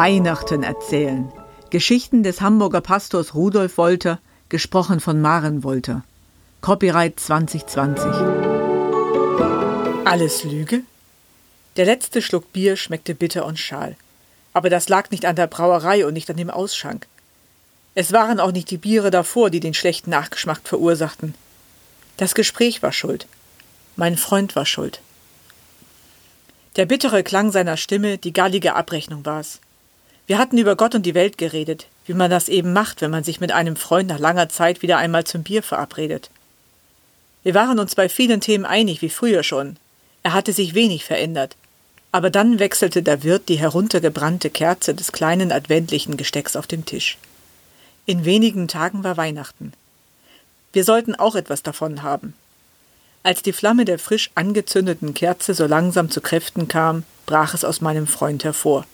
Weihnachten erzählen. Geschichten des Hamburger Pastors Rudolf Wolter, gesprochen von Maren Wolter. Copyright 2020. Alles Lüge? Der letzte Schluck Bier schmeckte bitter und schal. Aber das lag nicht an der Brauerei und nicht an dem Ausschank. Es waren auch nicht die Biere davor, die den schlechten Nachgeschmack verursachten. Das Gespräch war schuld. Mein Freund war schuld. Der bittere Klang seiner Stimme, die gallige Abrechnung war's. Wir hatten über Gott und die Welt geredet, wie man das eben macht, wenn man sich mit einem Freund nach langer Zeit wieder einmal zum Bier verabredet. Wir waren uns bei vielen Themen einig, wie früher schon. Er hatte sich wenig verändert. Aber dann wechselte der Wirt die heruntergebrannte Kerze des kleinen adventlichen Gestecks auf dem Tisch. In wenigen Tagen war Weihnachten. Wir sollten auch etwas davon haben. Als die Flamme der frisch angezündeten Kerze so langsam zu Kräften kam, brach es aus meinem Freund hervor.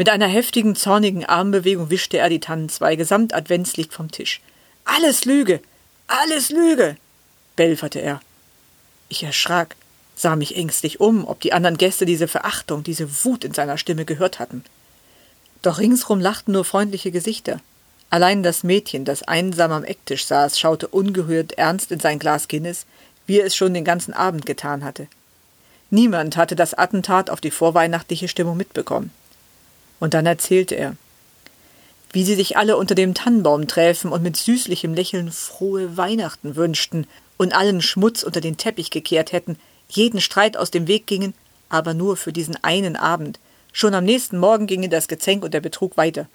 Mit einer heftigen, zornigen Armbewegung wischte er die Tannenzweige samt Adventslicht vom Tisch. Alles Lüge! Alles Lüge! belferte er. Ich erschrak, sah mich ängstlich um, ob die anderen Gäste diese Verachtung, diese Wut in seiner Stimme gehört hatten. Doch ringsrum lachten nur freundliche Gesichter. Allein das Mädchen, das einsam am Ecktisch saß, schaute ungehört ernst in sein Glas Guinness, wie er es schon den ganzen Abend getan hatte. Niemand hatte das Attentat auf die vorweihnachtliche Stimmung mitbekommen. Und dann erzählte er, wie sie sich alle unter dem Tannenbaum träfen und mit süßlichem Lächeln frohe Weihnachten wünschten und allen Schmutz unter den Teppich gekehrt hätten, jeden Streit aus dem Weg gingen, aber nur für diesen einen Abend. Schon am nächsten Morgen ginge das Gezänk und der Betrug weiter.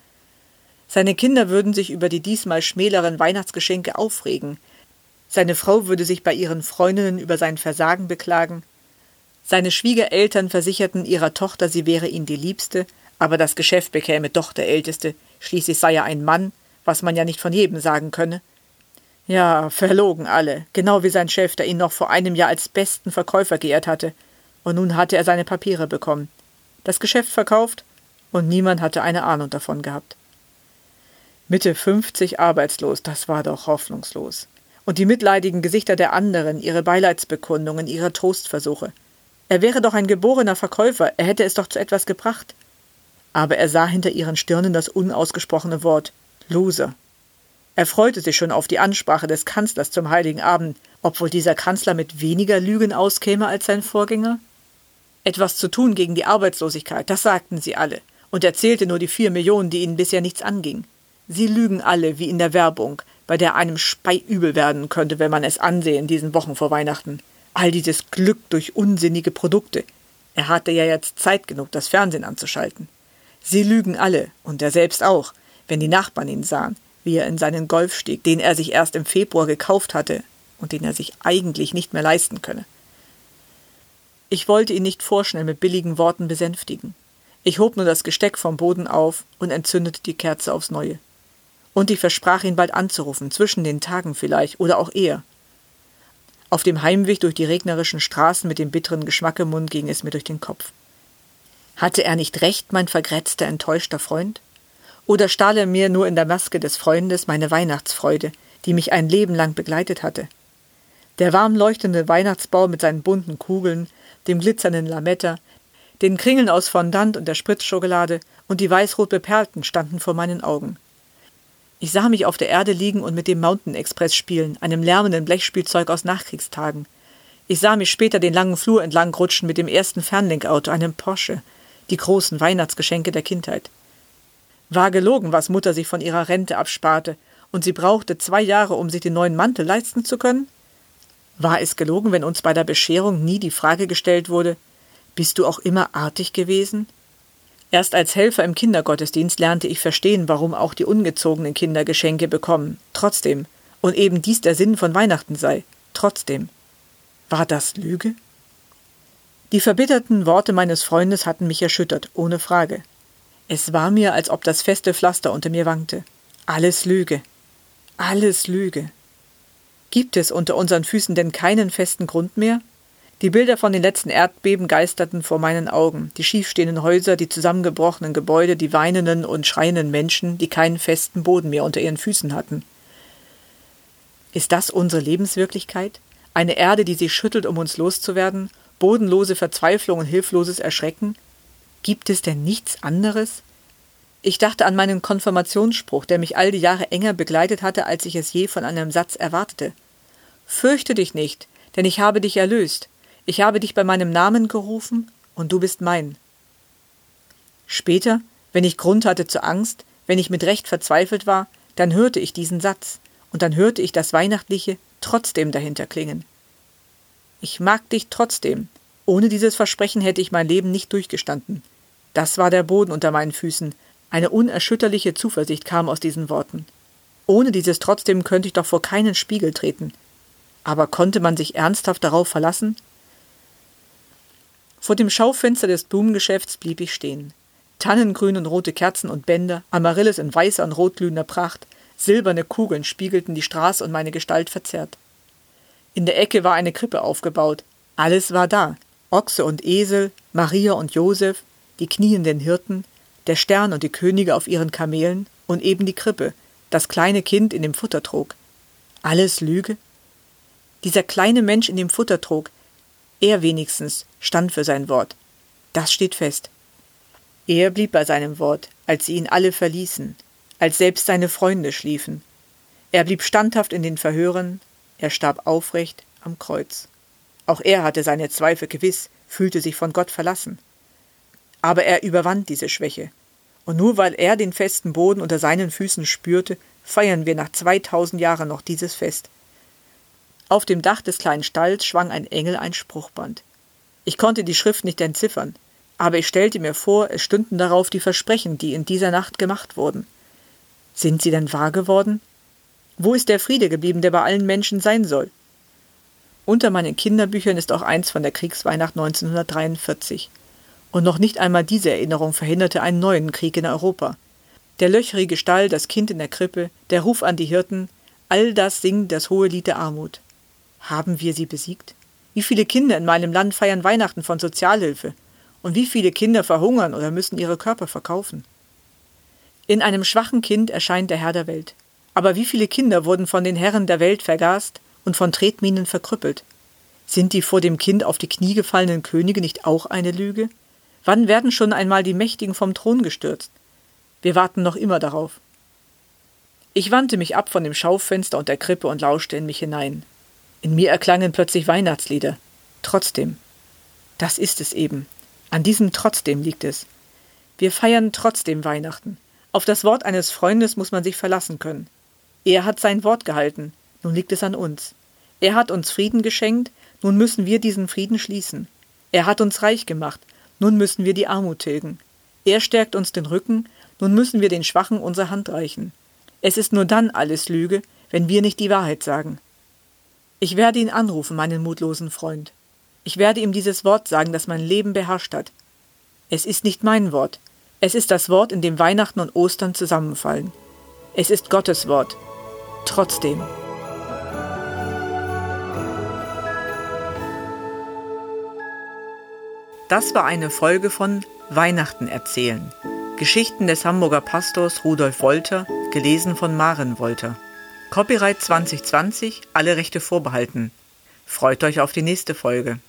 Seine Kinder würden sich über die diesmal schmäleren Weihnachtsgeschenke aufregen. Seine Frau würde sich bei ihren Freundinnen über sein Versagen beklagen. Seine Schwiegereltern versicherten ihrer Tochter, sie wäre ihnen die Liebste, aber das Geschäft bekäme doch der Älteste, schließlich sei er ein Mann, was man ja nicht von jedem sagen könne. Ja, verlogen alle, genau wie sein Chef, der ihn noch vor einem Jahr als besten Verkäufer geehrt hatte. Und nun hatte er seine Papiere bekommen. Das Geschäft verkauft, und niemand hatte eine Ahnung davon gehabt. Mitte fünfzig arbeitslos, das war doch hoffnungslos. Und die mitleidigen Gesichter der anderen, ihre Beileidsbekundungen, ihre Trostversuche. Er wäre doch ein geborener Verkäufer, er hätte es doch zu etwas gebracht aber er sah hinter ihren Stirnen das unausgesprochene Wort Loser. Er freute sich schon auf die Ansprache des Kanzlers zum heiligen Abend, ob wohl dieser Kanzler mit weniger Lügen auskäme als sein Vorgänger? Etwas zu tun gegen die Arbeitslosigkeit, das sagten sie alle, und er zählte nur die vier Millionen, die ihnen bisher nichts anging. Sie lügen alle wie in der Werbung, bei der einem speiübel werden könnte, wenn man es ansehe in diesen Wochen vor Weihnachten. All dieses Glück durch unsinnige Produkte. Er hatte ja jetzt Zeit genug, das Fernsehen anzuschalten. Sie lügen alle, und er selbst auch, wenn die Nachbarn ihn sahen, wie er in seinen Golf stieg, den er sich erst im Februar gekauft hatte und den er sich eigentlich nicht mehr leisten könne. Ich wollte ihn nicht vorschnell mit billigen Worten besänftigen. Ich hob nur das Gesteck vom Boden auf und entzündete die Kerze aufs Neue. Und ich versprach ihn bald anzurufen, zwischen den Tagen vielleicht oder auch eher. Auf dem Heimweg durch die regnerischen Straßen mit dem bitteren Geschmack im Mund ging es mir durch den Kopf. Hatte er nicht recht, mein vergrätzter, enttäuschter Freund? Oder stahl er mir nur in der Maske des Freundes meine Weihnachtsfreude, die mich ein Leben lang begleitet hatte? Der warm leuchtende Weihnachtsbau mit seinen bunten Kugeln, dem glitzernden Lametta, den Kringeln aus Fondant und der Spritzschokolade und die weißrot beperlten standen vor meinen Augen. Ich sah mich auf der Erde liegen und mit dem Mountain Express spielen, einem lärmenden Blechspielzeug aus Nachkriegstagen. Ich sah mich später den langen Flur entlang rutschen mit dem ersten Fernlenkauto, einem Porsche, die großen Weihnachtsgeschenke der Kindheit. War gelogen, was Mutter sich von ihrer Rente absparte, und sie brauchte zwei Jahre, um sich den neuen Mantel leisten zu können? War es gelogen, wenn uns bei der Bescherung nie die Frage gestellt wurde, bist du auch immer artig gewesen? Erst als Helfer im Kindergottesdienst lernte ich verstehen, warum auch die ungezogenen Kinder Geschenke bekommen. Trotzdem. Und eben dies der Sinn von Weihnachten sei. Trotzdem. War das Lüge? Die verbitterten Worte meines Freundes hatten mich erschüttert, ohne Frage. Es war mir, als ob das feste Pflaster unter mir wankte. Alles Lüge. Alles Lüge. Gibt es unter unseren Füßen denn keinen festen Grund mehr? Die Bilder von den letzten Erdbeben geisterten vor meinen Augen, die schiefstehenden Häuser, die zusammengebrochenen Gebäude, die weinenden und schreienden Menschen, die keinen festen Boden mehr unter ihren Füßen hatten. Ist das unsere Lebenswirklichkeit? Eine Erde, die sich schüttelt, um uns loszuwerden, bodenlose Verzweiflung und hilfloses Erschrecken? Gibt es denn nichts anderes? Ich dachte an meinen Konfirmationsspruch, der mich all die Jahre enger begleitet hatte, als ich es je von einem Satz erwartete. Fürchte dich nicht, denn ich habe dich erlöst. Ich habe dich bei meinem Namen gerufen, und du bist mein. Später, wenn ich Grund hatte zur Angst, wenn ich mit Recht verzweifelt war, dann hörte ich diesen Satz, und dann hörte ich das Weihnachtliche trotzdem dahinter klingen. Ich mag dich trotzdem. Ohne dieses Versprechen hätte ich mein Leben nicht durchgestanden. Das war der Boden unter meinen Füßen, eine unerschütterliche Zuversicht kam aus diesen Worten. Ohne dieses trotzdem könnte ich doch vor keinen Spiegel treten. Aber konnte man sich ernsthaft darauf verlassen? Vor dem Schaufenster des Blumengeschäfts blieb ich stehen. Tannengrün und rote Kerzen und Bänder, Amaryllis in weißer und rotglühender Pracht, silberne Kugeln spiegelten die Straße und meine Gestalt verzerrt. In der Ecke war eine Krippe aufgebaut. Alles war da. Ochse und Esel, Maria und Josef, die knienden Hirten, der Stern und die Könige auf ihren Kamelen und eben die Krippe, das kleine Kind in dem Futtertrog. Alles Lüge? Dieser kleine Mensch in dem Futtertrog, er wenigstens stand für sein Wort. Das steht fest. Er blieb bei seinem Wort, als sie ihn alle verließen, als selbst seine Freunde schliefen. Er blieb standhaft in den Verhören, er starb aufrecht am Kreuz. Auch er hatte seine Zweifel gewiss, fühlte sich von Gott verlassen. Aber er überwand diese Schwäche. Und nur weil er den festen Boden unter seinen Füßen spürte, feiern wir nach zweitausend Jahren noch dieses Fest. Auf dem Dach des kleinen Stalls schwang ein Engel ein Spruchband. Ich konnte die Schrift nicht entziffern, aber ich stellte mir vor, es stünden darauf die Versprechen, die in dieser Nacht gemacht wurden. Sind sie denn wahr geworden? Wo ist der Friede geblieben, der bei allen Menschen sein soll? Unter meinen Kinderbüchern ist auch eins von der Kriegsweihnacht 1943 und noch nicht einmal diese Erinnerung verhinderte einen neuen Krieg in Europa. Der löcherige Stall, das Kind in der Krippe, der Ruf an die Hirten, all das singt das hohe Lied der Armut. Haben wir sie besiegt? Wie viele Kinder in meinem Land feiern Weihnachten von Sozialhilfe? Und wie viele Kinder verhungern oder müssen ihre Körper verkaufen? In einem schwachen Kind erscheint der Herr der Welt. Aber wie viele Kinder wurden von den Herren der Welt vergast und von Tretminen verkrüppelt? Sind die vor dem Kind auf die Knie gefallenen Könige nicht auch eine Lüge? Wann werden schon einmal die Mächtigen vom Thron gestürzt? Wir warten noch immer darauf. Ich wandte mich ab von dem Schaufenster und der Krippe und lauschte in mich hinein. In mir erklangen plötzlich Weihnachtslieder. Trotzdem. Das ist es eben. An diesem Trotzdem liegt es. Wir feiern trotzdem Weihnachten. Auf das Wort eines Freundes muss man sich verlassen können. Er hat sein Wort gehalten, nun liegt es an uns. Er hat uns Frieden geschenkt, nun müssen wir diesen Frieden schließen. Er hat uns reich gemacht, nun müssen wir die Armut tilgen. Er stärkt uns den Rücken, nun müssen wir den Schwachen unsere Hand reichen. Es ist nur dann alles Lüge, wenn wir nicht die Wahrheit sagen. Ich werde ihn anrufen, meinen mutlosen Freund. Ich werde ihm dieses Wort sagen, das mein Leben beherrscht hat. Es ist nicht mein Wort. Es ist das Wort, in dem Weihnachten und Ostern zusammenfallen. Es ist Gottes Wort. Trotzdem. Das war eine Folge von Weihnachten erzählen. Geschichten des Hamburger Pastors Rudolf Wolter, gelesen von Maren Wolter. Copyright 2020, alle Rechte vorbehalten. Freut euch auf die nächste Folge.